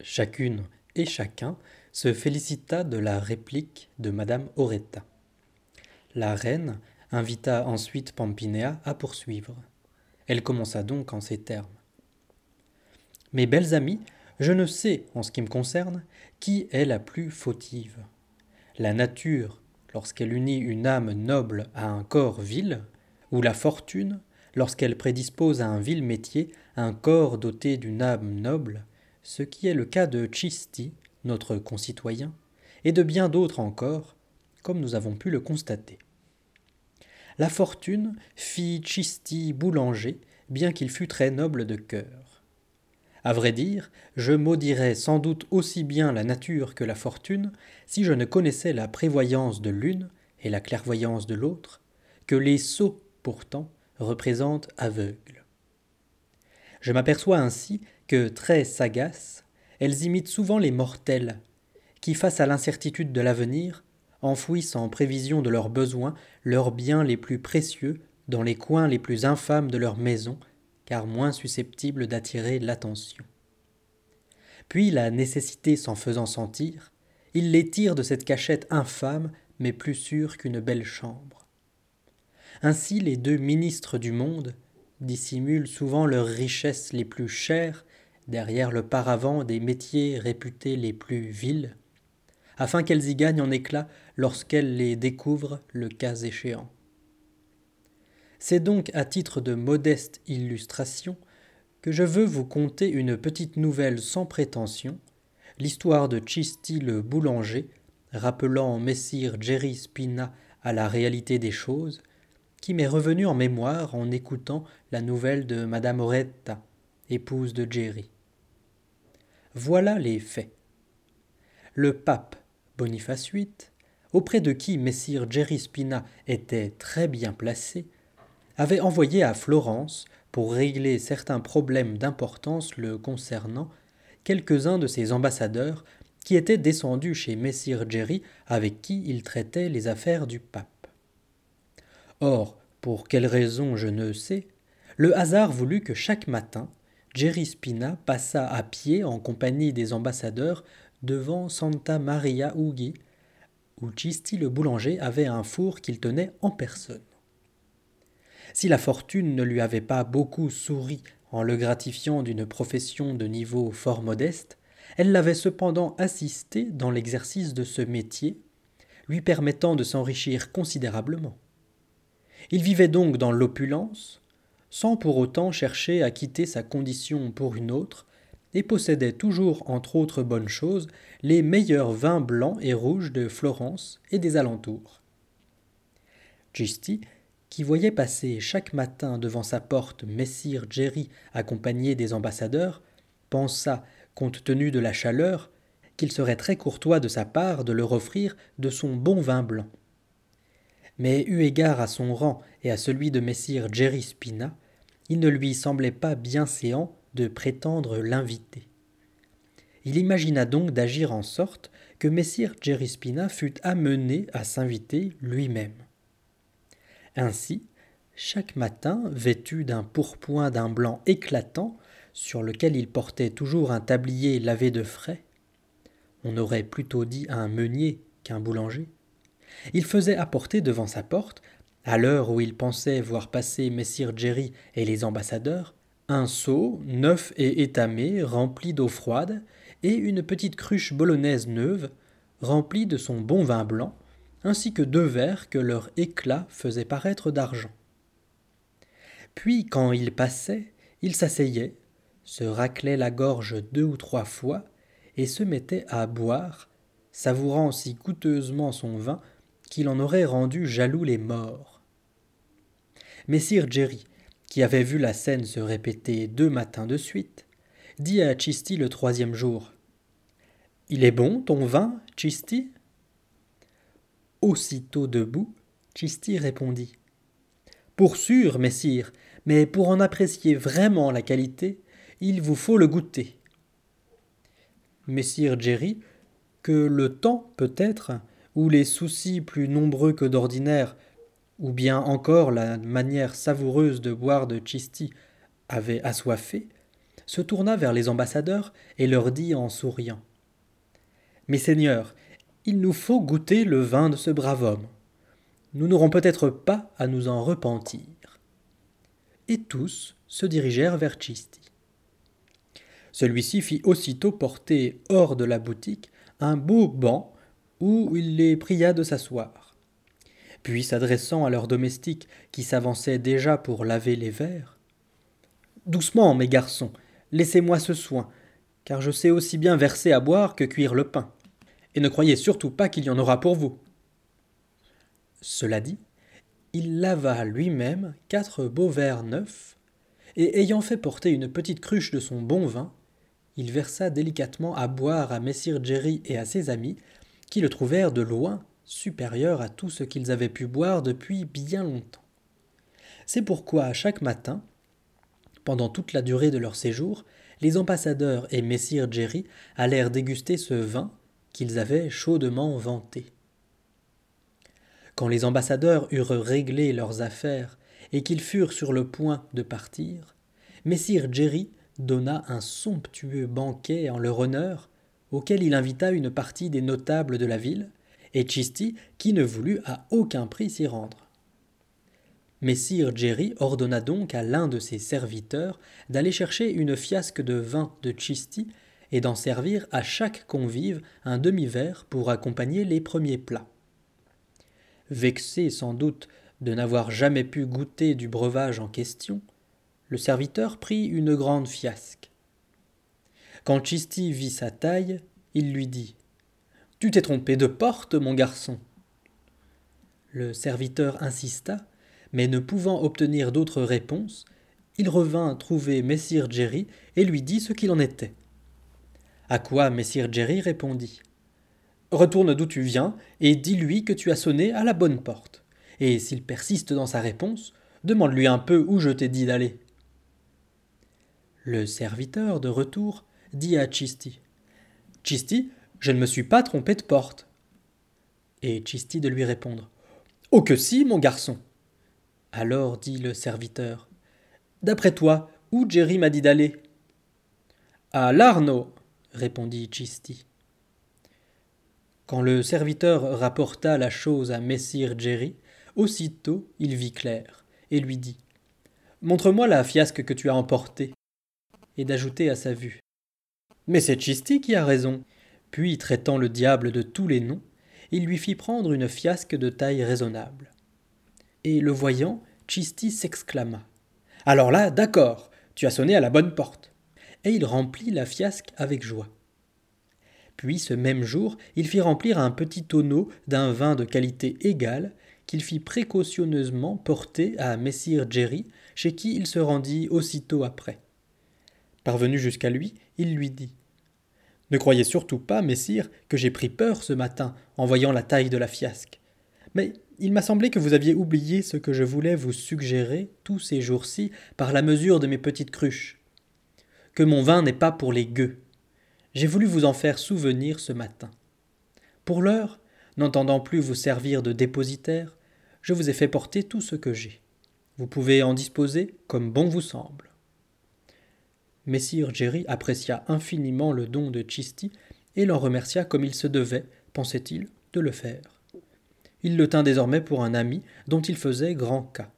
Chacune et chacun se félicita de la réplique de madame Oretta. La reine invita ensuite Pampinéa à poursuivre. Elle commença donc en ces termes. Mes belles amies, je ne sais, en ce qui me concerne, qui est la plus fautive. La nature, lorsqu'elle unit une âme noble à un corps vil, ou la fortune, lorsqu'elle prédispose à un vil métier un corps doté d'une âme noble, ce qui est le cas de Chisti, notre concitoyen, et de bien d'autres encore, comme nous avons pu le constater. La fortune fit Chisti boulanger, bien qu'il fût très noble de cœur. À vrai dire, je maudirais sans doute aussi bien la nature que la fortune si je ne connaissais la prévoyance de l'une et la clairvoyance de l'autre, que les sots, pourtant, représentent aveugles. Je m'aperçois ainsi que, très sagaces, elles imitent souvent les mortels, qui, face à l'incertitude de l'avenir, enfouissent en prévision de leurs besoins leurs biens les plus précieux dans les coins les plus infâmes de leur maison, car moins susceptibles d'attirer l'attention. Puis la nécessité s'en faisant sentir, ils les tirent de cette cachette infâme, mais plus sûre qu'une belle chambre. Ainsi les deux ministres du monde dissimulent souvent leurs richesses les plus chères derrière le paravent des métiers réputés les plus vils, afin qu'elles y gagnent en éclat lorsqu'elles les découvrent le cas échéant. C'est donc à titre de modeste illustration que je veux vous conter une petite nouvelle sans prétention, l'histoire de Chisti le boulanger, rappelant Messire Jerry Spina à la réalité des choses, qui m'est revenue en mémoire en écoutant la nouvelle de Madame Oretta, épouse de Jerry. Voilà les faits. Le pape Boniface VIII, auprès de qui Messire Jerry Spina était très bien placé, avait envoyé à Florence, pour régler certains problèmes d'importance le concernant, quelques-uns de ses ambassadeurs qui étaient descendus chez Messire Jerry avec qui il traitait les affaires du pape. Or, pour quelle raison je ne sais, le hasard voulut que chaque matin, Jerry Spina passa à pied en compagnie des ambassadeurs devant Santa Maria Ughi, où Chisti le boulanger avait un four qu'il tenait en personne. Si la fortune ne lui avait pas beaucoup souri en le gratifiant d'une profession de niveau fort modeste, elle l'avait cependant assisté dans l'exercice de ce métier, lui permettant de s'enrichir considérablement. Il vivait donc dans l'opulence, sans pour autant chercher à quitter sa condition pour une autre, et possédait toujours, entre autres bonnes choses, les meilleurs vins blancs et rouges de Florence et des alentours. Gisti, qui voyait passer chaque matin devant sa porte Messire Jerry accompagné des ambassadeurs, pensa, compte tenu de la chaleur, qu'il serait très courtois de sa part de leur offrir de son bon vin blanc. Mais eu égard à son rang et à celui de Messire Jerry il ne lui semblait pas bien séant de prétendre l'inviter. Il imagina donc d'agir en sorte que Messire Jerry Spina fût amené à s'inviter lui-même. Ainsi, chaque matin, vêtu d'un pourpoint d'un blanc éclatant, sur lequel il portait toujours un tablier lavé de frais, on aurait plutôt dit un meunier qu'un boulanger, il faisait apporter devant sa porte, à l'heure où il pensait voir passer Messire Jerry et les ambassadeurs, un seau neuf et étamé rempli d'eau froide, et une petite cruche bolognaise neuve, remplie de son bon vin blanc, ainsi que deux verres que leur éclat faisait paraître d'argent. Puis, quand il passait, il s'asseyait, se raclait la gorge deux ou trois fois, et se mettait à boire, savourant si coûteusement son vin qu'il en aurait rendu jaloux les morts. Messire Jerry, qui avait vu la scène se répéter deux matins de suite, dit à Chisti le troisième jour Il est bon ton vin, Chisti? Aussitôt debout, Chisti répondit Pour sûr, messire, mais pour en apprécier vraiment la qualité, il vous faut le goûter. Messire Jerry, que le temps, peut-être, les soucis plus nombreux que d'ordinaire, ou bien encore la manière savoureuse de boire de Chisti avait assoiffé, se tourna vers les ambassadeurs et leur dit en souriant Mes seigneurs, il nous faut goûter le vin de ce brave homme. Nous n'aurons peut-être pas à nous en repentir. Et tous se dirigèrent vers Chisti. Celui-ci fit aussitôt porter hors de la boutique un beau banc où il les pria de s'asseoir. Puis s'adressant à leurs domestiques qui s'avançaient déjà pour laver les verres. Doucement, mes garçons, laissez-moi ce soin, car je sais aussi bien verser à boire que cuire le pain. Et ne croyez surtout pas qu'il y en aura pour vous. Cela dit, il lava lui-même quatre beaux verres neufs, et ayant fait porter une petite cruche de son bon vin, il versa délicatement à boire à Messire Jerry et à ses amis, qui le trouvèrent de loin supérieur à tout ce qu'ils avaient pu boire depuis bien longtemps. C'est pourquoi chaque matin, pendant toute la durée de leur séjour, les ambassadeurs et Messire Jerry allèrent déguster ce vin qu'ils avaient chaudement vanté. Quand les ambassadeurs eurent réglé leurs affaires et qu'ils furent sur le point de partir, Messire Jerry donna un somptueux banquet en leur honneur, auquel il invita une partie des notables de la ville, et Chisti qui ne voulut à aucun prix s'y rendre. Messire Jerry ordonna donc à l'un de ses serviteurs d'aller chercher une fiasque de vin de Chisti et d'en servir à chaque convive un demi-verre pour accompagner les premiers plats. Vexé sans doute de n'avoir jamais pu goûter du breuvage en question, le serviteur prit une grande fiasque. Quand Chisti vit sa taille, il lui dit Tu t'es trompé de porte, mon garçon. Le serviteur insista, mais ne pouvant obtenir d'autre réponse, il revint trouver Messire Jerry et lui dit ce qu'il en était. À quoi Messire Jerry répondit Retourne d'où tu viens et dis-lui que tu as sonné à la bonne porte. Et s'il persiste dans sa réponse, demande-lui un peu où je t'ai dit d'aller. Le serviteur, de retour, dit à Chisti Chisti, je ne me suis pas trompé de porte. Et Chisti de lui répondre Oh que si, mon garçon Alors dit le serviteur D'après toi, où Jerry m'a dit d'aller? À l'Arnaud, répondit Chisti. Quand le serviteur rapporta la chose à Messire Jerry, aussitôt il vit clair, et lui dit Montre-moi la fiasque que tu as emportée et d'ajouter à sa vue. Mais c'est Chisti qui a raison. Puis, traitant le diable de tous les noms, il lui fit prendre une fiasque de taille raisonnable. Et le voyant, Chisti s'exclama. Alors là, d'accord, tu as sonné à la bonne porte. Et il remplit la fiasque avec joie. Puis, ce même jour, il fit remplir un petit tonneau d'un vin de qualité égale qu'il fit précautionneusement porter à Messire Jerry, chez qui il se rendit aussitôt après. Parvenu jusqu'à lui, il lui dit Ne croyez surtout pas, messire, que j'ai pris peur ce matin en voyant la taille de la fiasque. Mais il m'a semblé que vous aviez oublié ce que je voulais vous suggérer tous ces jours-ci par la mesure de mes petites cruches. Que mon vin n'est pas pour les gueux. J'ai voulu vous en faire souvenir ce matin. Pour l'heure, n'entendant plus vous servir de dépositaire, je vous ai fait porter tout ce que j'ai. Vous pouvez en disposer comme bon vous semble. Messire Jerry apprécia infiniment le don de Chisti et l'en remercia comme il se devait, pensait-il, de le faire. Il le tint désormais pour un ami dont il faisait grand cas.